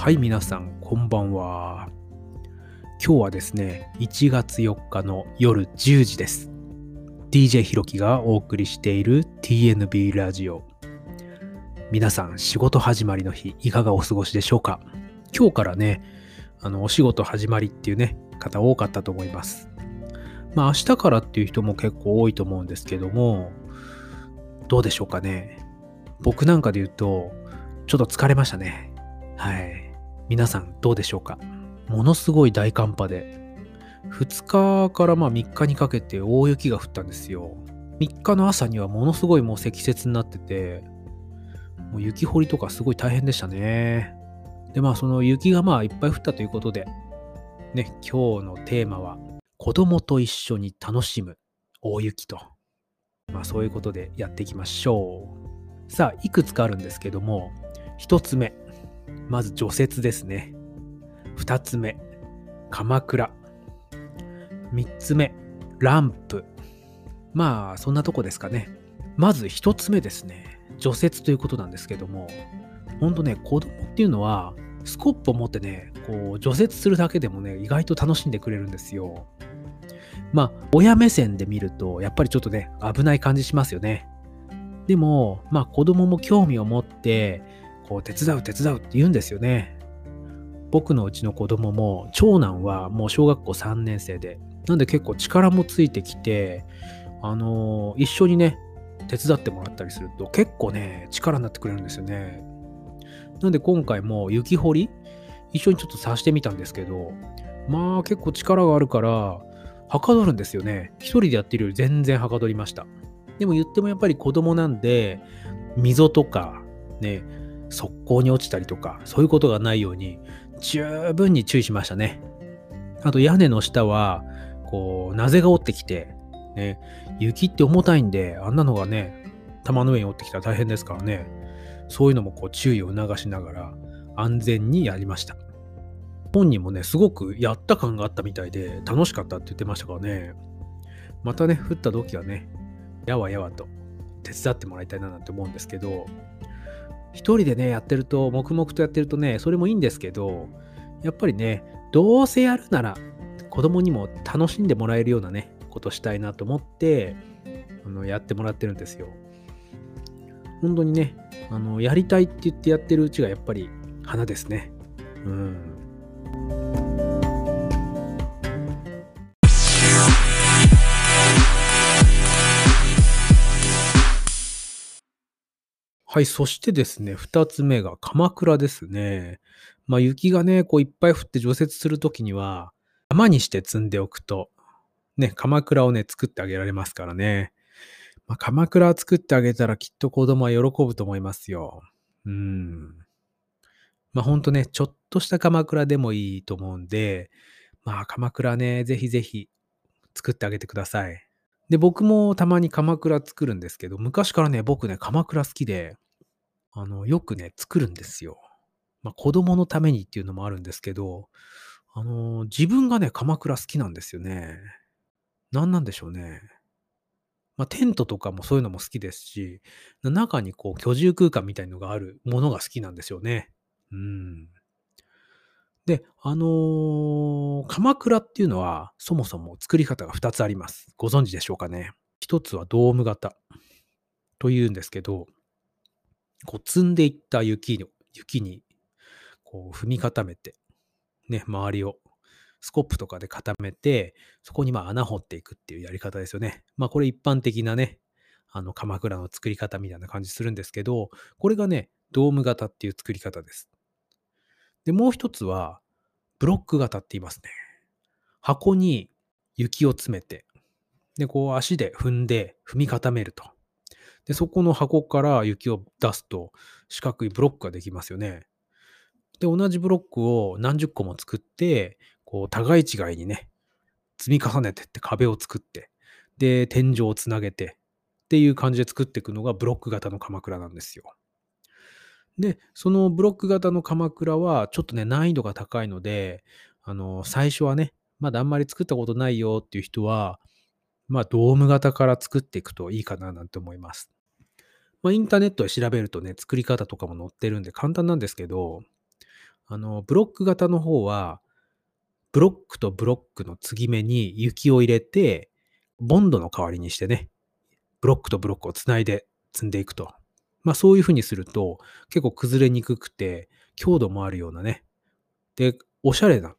はい、皆さん、こんばんは。今日はですね、1月4日の夜10時です。DJ ひろきがお送りしている TNB ラジオ。皆さん、仕事始まりの日、いかがお過ごしでしょうか？今日からね、あの、お仕事始まりっていうね、方多かったと思います。まあ、明日からっていう人も結構多いと思うんですけども、どうでしょうかね？僕なんかで言うと、ちょっと疲れましたね。はい。皆さんどうでしょうか？ものすごい大寒波で、2日からま3日にかけて大雪が降ったんですよ。3日の朝にはものすごいもう積雪になってて、もう雪掘りとかすごい大変でしたね。で、まあその雪がまあいっぱい降ったということで、ね、今日のテーマは、子供と一緒に楽しむ大雪と。まあそういうことでやっていきましょう。さあ、いくつかあるんですけども、1つ目。まず除雪ですね。2つ目、鎌倉。3つ目、ランプ。まあ、そんなとこですかね。まず1つ目ですね。除雪ということなんですけども、ほんとね、子供っていうのは、スコップを持ってね、こう、除雪するだけでもね、意外と楽しんでくれるんですよ。まあ、親目線で見ると、やっぱりちょっとね、危ない感じしますよね。でも、まあ、子供も興味を持って、こう、手伝う手伝うって言うんですよね。僕のうちの子供も、長男はもう小学校3年生で、なんで結構力もついてきて、あの一緒にね、手伝ってもらったりすると結構ね、力になってくれるんですよね。なんで今回も雪掘り、一緒にちょっとさしてみたんですけど、まあ結構力があるから、はかどるんですよね。一人でやってるより全然はかどりました。でも言ってもやっぱり子供なんで、溝とか、ね、速攻に落ちたりとか、そういうことがないように、十分に注意しましたね。あと屋根の下は、こう、なぜが折ってきて、ね、雪って重たいんで、あんなのがね、玉の上に折ってきたら大変ですからね、そういうのもこう注意を促しながら、安全にやりました。本人もね、すごくやった感があったみたいで、楽しかったって言ってましたからね、またね、降った時はね、やわやわと手伝ってもらいたいななんて思うんですけど、一人でね、やってると、黙々とやってるとね、それもいいんですけど、やっぱりね、どうせやるなら、子供にも楽しんでもらえるようなね、ことしたいなと思って、あのやってもらってるんですよ。本当にね、あの、やりたいって言ってやってるうちがやっぱり花ですね。うん。はい、そしてですね、二つ目が鎌倉ですね。まあ雪がね、こういっぱい降って除雪するときには、山にして積んでおくと、ね、鎌倉をね、作ってあげられますからね。まあ、鎌倉作ってあげたらきっと子供は喜ぶと思いますよ。うん。まあほんとね、ちょっとした鎌倉でもいいと思うんで、まあ鎌倉ね、ぜひぜひ作ってあげてください。で、僕もたまに鎌倉作るんですけど、昔からね、僕ね、鎌倉好きで、あの、よくね、作るんですよ。まあ子供のためにっていうのもあるんですけど、あの、自分がね、鎌倉好きなんですよね。なんなんでしょうね。まあテントとかもそういうのも好きですし、中にこう居住空間みたいのがあるものが好きなんですよね。うん。で、あのー鎌倉っていうのは、そもそも作り方が2つあります。ご存知でしょうかね。1つはドーム型というんですけど、こう積んでいった雪の雪にこう踏み固めて、ね、周りをスコップとかで固めて、そこにまあ穴掘っていくっていうやり方ですよね。まあこれ一般的なね、あの鎌倉の作り方みたいな感じするんですけど、これがね、ドーム型っていう作り方です。で、もう一つは、ブロック型って言いますね。箱に雪を詰めて、で、こう足で踏んで踏み固めると。で、そこの箱から雪を出すと四角いブロックができますよね。で、同じブロックを何十個も作って、こう互い違いにね、積み重ねてって壁を作って、で、天井をつなげてっていう感じで作っていくのがブロック型の鎌倉なんですよ。で、そのブロック型の鎌倉はちょっとね、難易度が高いので、あの、最初はね、まだあんまり作ったことないよっていう人は、まあ、ドーム型から作っていくといいかななんて思います。まあ、インターネットで調べるとね、作り方とかも載ってるんで簡単なんですけど、あの、ブロック型の方は、ブロックとブロックの継ぎ目に雪を入れて、ボンドの代わりにしてね、ブロックとブロックをつないで積んでいくと。まあそういうふうにすると結構崩れにくくて強度もあるようなね。で、おしゃれな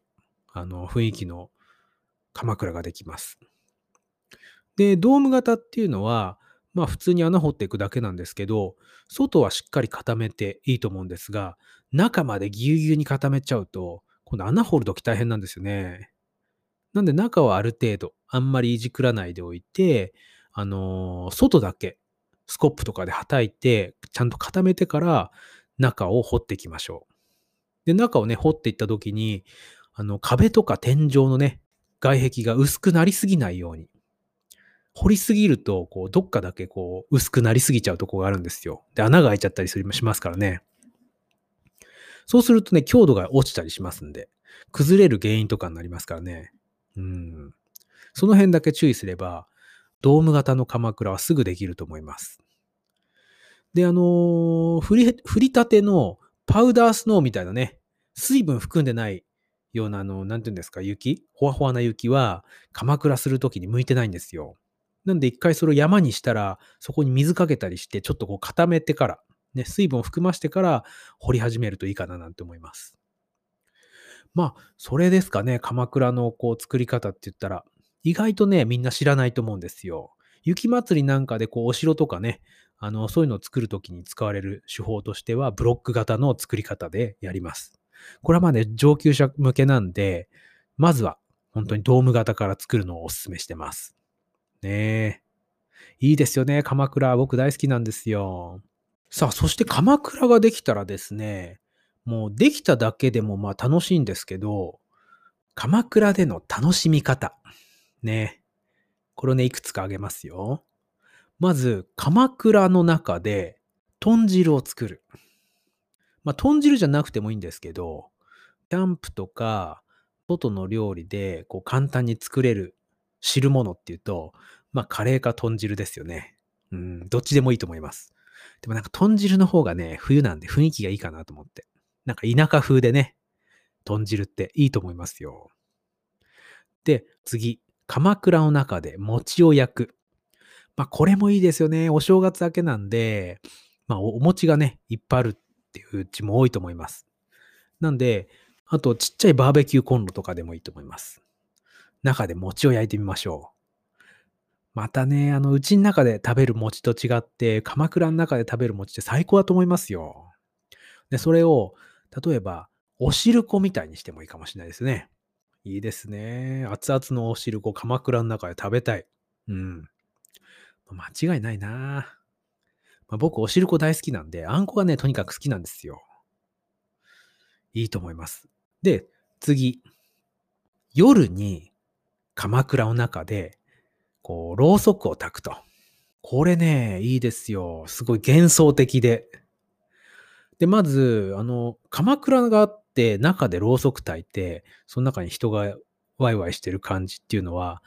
あの雰囲気の鎌倉ができます。で、ドーム型っていうのは、まあ普通に穴掘っていくだけなんですけど、外はしっかり固めていいと思うんですが、中までぎゅうぎゅうに固めちゃうと、今度穴掘るとき大変なんですよね。なんで中はある程度、あんまりいじくらないでおいて、あのー、外だけスコップとかではたいて、ちゃんと固めてから中を掘っていきましょう。で、中をね、掘っていった時に、あの、壁とか天井のね、外壁が薄くなりすぎないように。掘りすぎると、こう、どっかだけこう、薄くなりすぎちゃうとこがあるんですよ。で、穴が開いちゃったりしますからね。そうするとね、強度が落ちたりしますんで、崩れる原因とかになりますからね。うん。その辺だけ注意すれば、ドーム型の鎌倉はすぐできると思います。で、あのー、振り、振りたてのパウダースノーみたいなね、水分含んでないような、あの、なんていうんですか、雪？ほわほわな雪は、鎌倉するときに向いてないんですよ。なんで一回それを山にしたら、そこに水かけたりして、ちょっとこう固めてから、ね、水分を含ましてから掘り始めるといいかななんて思います。まあ、それですかね、鎌倉のこう作り方って言ったら、意外とね、みんな知らないと思うんですよ。雪祭りなんかでこうお城とかね、あの、そういうのを作るときに使われる手法としては、ブロック型の作り方でやります。これはまあね、上級者向けなんで、まずは本当にドーム型から作るのをお勧めしてます。ねえ。いいですよね、鎌倉。僕大好きなんですよ。さあ、そして鎌倉ができたらですね、もうできただけでもまあ楽しいんですけど、鎌倉での楽しみ方。ね。これをね、いくつかあげますよ。まず、鎌倉の中で豚汁を作る。まあ、豚汁じゃなくてもいいんですけど、キャンプとか、外の料理でこう簡単に作れる汁物っていうと、まあ、カレーか豚汁ですよね。うん、どっちでもいいと思います。でもなんか豚汁の方がね、冬なんで雰囲気がいいかなと思って。なんか田舎風でね、豚汁っていいと思いますよ。で、次、鎌倉の中で餅を焼く。まあ、これもいいですよね。お正月明けなんで、まあ、お餅がね、いっぱいあるっていううちも多いと思います。なんで、あと、ちっちゃいバーベキューコンロとかでもいいと思います。中で餅を焼いてみましょう。またね、あの、うちの中で食べる餅と違って、鎌倉の中で食べる餅って最高だと思いますよ。で、それを、例えば、お汁粉みたいにしてもいいかもしれないですね。いいですね。熱々のお汁粉、鎌倉の中で食べたい。うん。間違いないな、まあ、僕、お汁粉大好きなんで、あんこがね、とにかく好きなんですよ。いいと思います。で、次。夜に鎌倉の中で、こう、ろうそくを焚くと。これね、いいですよ。すごい幻想的で。で、まず、あの、鎌倉があって、中でろうそく焚いて、その中に人がワイワイしてる感じっていうのは、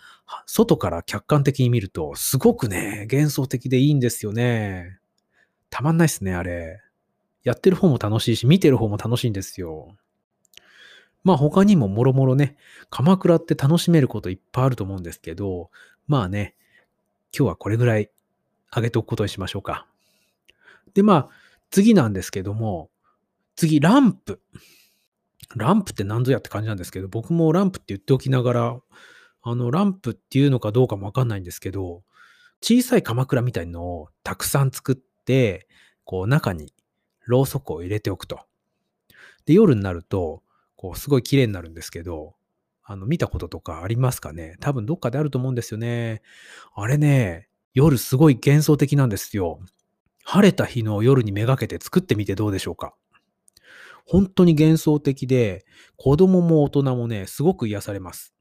外から客観的に見ると、すごくね、幻想的でいいんですよね。たまんないっすね、あれ。やってる方も楽しいし、見てる方も楽しいんですよ。まあ他にももろもろね、鎌倉って楽しめることいっぱいあると思うんですけど、まあね、今日はこれぐらい上げておくことにしましょうか。で、まあ、次なんですけども、次、ランプ。ランプって何ぞやって感じなんですけど、僕もランプって言っておきながら、あの、ランプっていうのかどうかもわかんないんですけど、小さい鎌倉みたいのをたくさん作って、こう中にろうそくを入れておくと。で、夜になると、こうすごい綺麗になるんですけど、あの、見たこととかありますかね？多分どっかであると思うんですよね。あれね、夜すごい幻想的なんですよ。晴れた日の夜にめがけて作ってみてどうでしょうか？本当に幻想的で、子供も大人もね、すごく癒されます。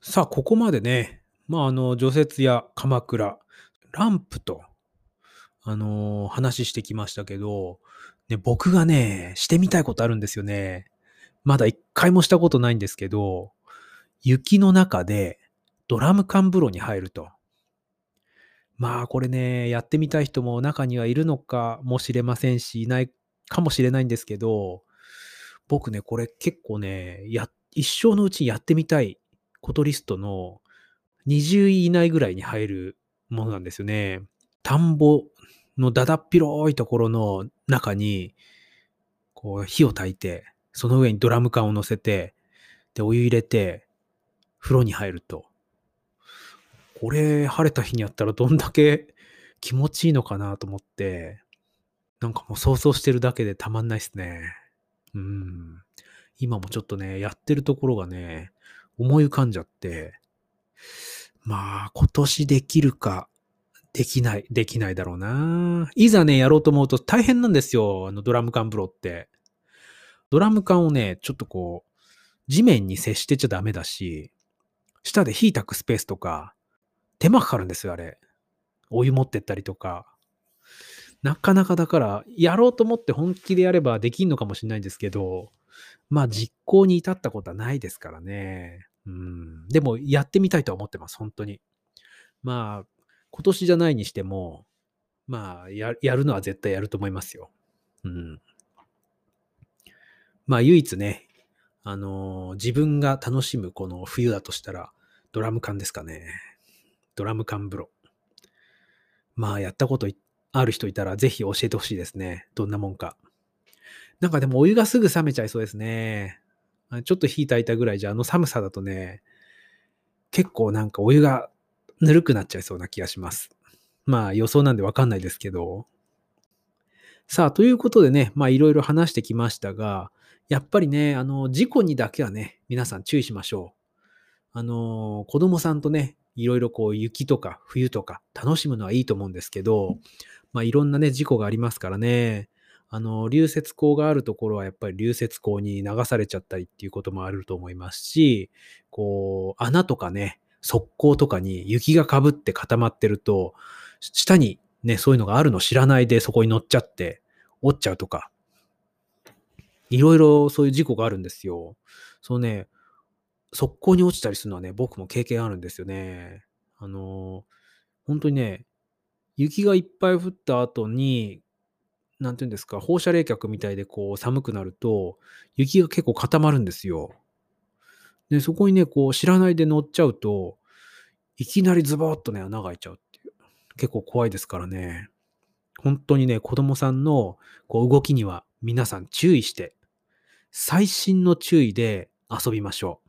さあ、ここまでね、まあ、あの、除雪や鎌倉、ランプと、あのー、話してきましたけど、ね、僕がね、してみたいことあるんですよね。まだ一回もしたことないんですけど、雪の中でドラム缶風呂に入ると。まあこれね、やってみたい人も中にはいるのかもしれませんし、いないかもしれないんですけど、僕ね、これ結構ね、や、一生のうちにやってみたいことリストの20位以内ぐらいに入るものなんですよね。田んぼのだだっ広いところの中に、こう火を焚いて、その上にドラム缶を乗せて、で、お湯入れて、風呂に入ると。これ、晴れた日にやったらどんだけ 気持ちいいのかなと思って、なんかもう想像してるだけでたまんないっすね。うん。今もちょっとね、やってるところがね、思い浮かんじゃって、まあ、今年できるか、できない、できないだろうな。いざね、やろうと思うと大変なんですよ。あの、ドラム缶風呂って。ドラム缶をね、ちょっとこう、地面に接してちゃダメだし、下で火焚くスペースとか、手間かかるんですよ、あれ。お湯持ってったりとか。なかなかだから、やろうと思って本気でやればできんのかもしれないんですけど、まあ実行に至ったことはないですからね。うん。でもやってみたいとは思ってます、本当に。まあ、今年じゃないにしても、まあや、やるのは絶対やると思いますよ。うん。まあ唯一ね、あのー、自分が楽しむこの冬だとしたら、ドラム缶ですかね。ドラム缶風呂。まあ、やったことある人いたら、ぜひ教えてほしいですね。どんなもんか。なんかでもお湯がすぐ冷めちゃいそうですね。ちょっと火炊いたぐらいじゃ、あの寒さだとね、結構なんかお湯がぬるくなっちゃいそうな気がします。まあ予想なんでわかんないですけど。さあ、ということでね、まあいろいろ話してきましたが、やっぱりね、あの、事故にだけはね、皆さん注意しましょう。あの、子供さんとね、いろいろこう雪とか冬とか楽しむのはいいと思うんですけど、まあいろんなね、事故がありますからね、あの、流雪溝があるところはやっぱり流雪溝に流されちゃったりっていうこともあると思いますし、こう、穴とかね、側溝とかに雪がかぶって固まってると、下にね、そういうのがあるの知らないでそこに乗っちゃって、折っちゃうとか、いろいろそういう事故があるんですよ。そうね、速攻に落ちたりするのはね、僕も経験あるんですよね。あの、本当にね、雪がいっぱい降った後に、なんていうんですか、放射冷却みたいでこう寒くなると、雪が結構固まるんですよ。で、そこにね、こう知らないで乗っちゃうと、いきなりズバッとね、穴が開いちゃうっていう。結構怖いですからね。本当にね、子供さんのこう動きには皆さん注意して、細心の注意で遊びましょう。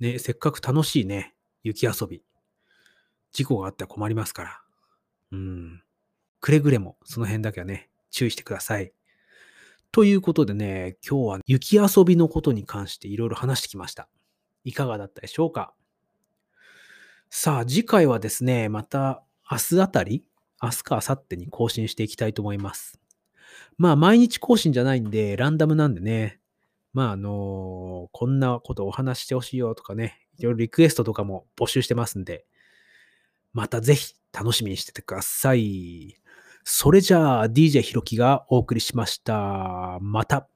ね、せっかく楽しいね、雪遊び。事故があっては困りますから。うん。くれぐれもその辺だけはね、注意してください。ということでね、今日は雪遊びのことに関していろいろ話してきました。いかがだったでしょうか？さあ、次回はですね、また明日あたり、明日か明後日に更新していきたいと思います。まあ、毎日更新じゃないんで、ランダムなんでね、まあ、あのこんなことお話してほしいよとかね、いろいろリクエストとかも募集してますんで、またぜひ楽しみにしててください。それじゃあ、DJ ひろきがお送りしました。また。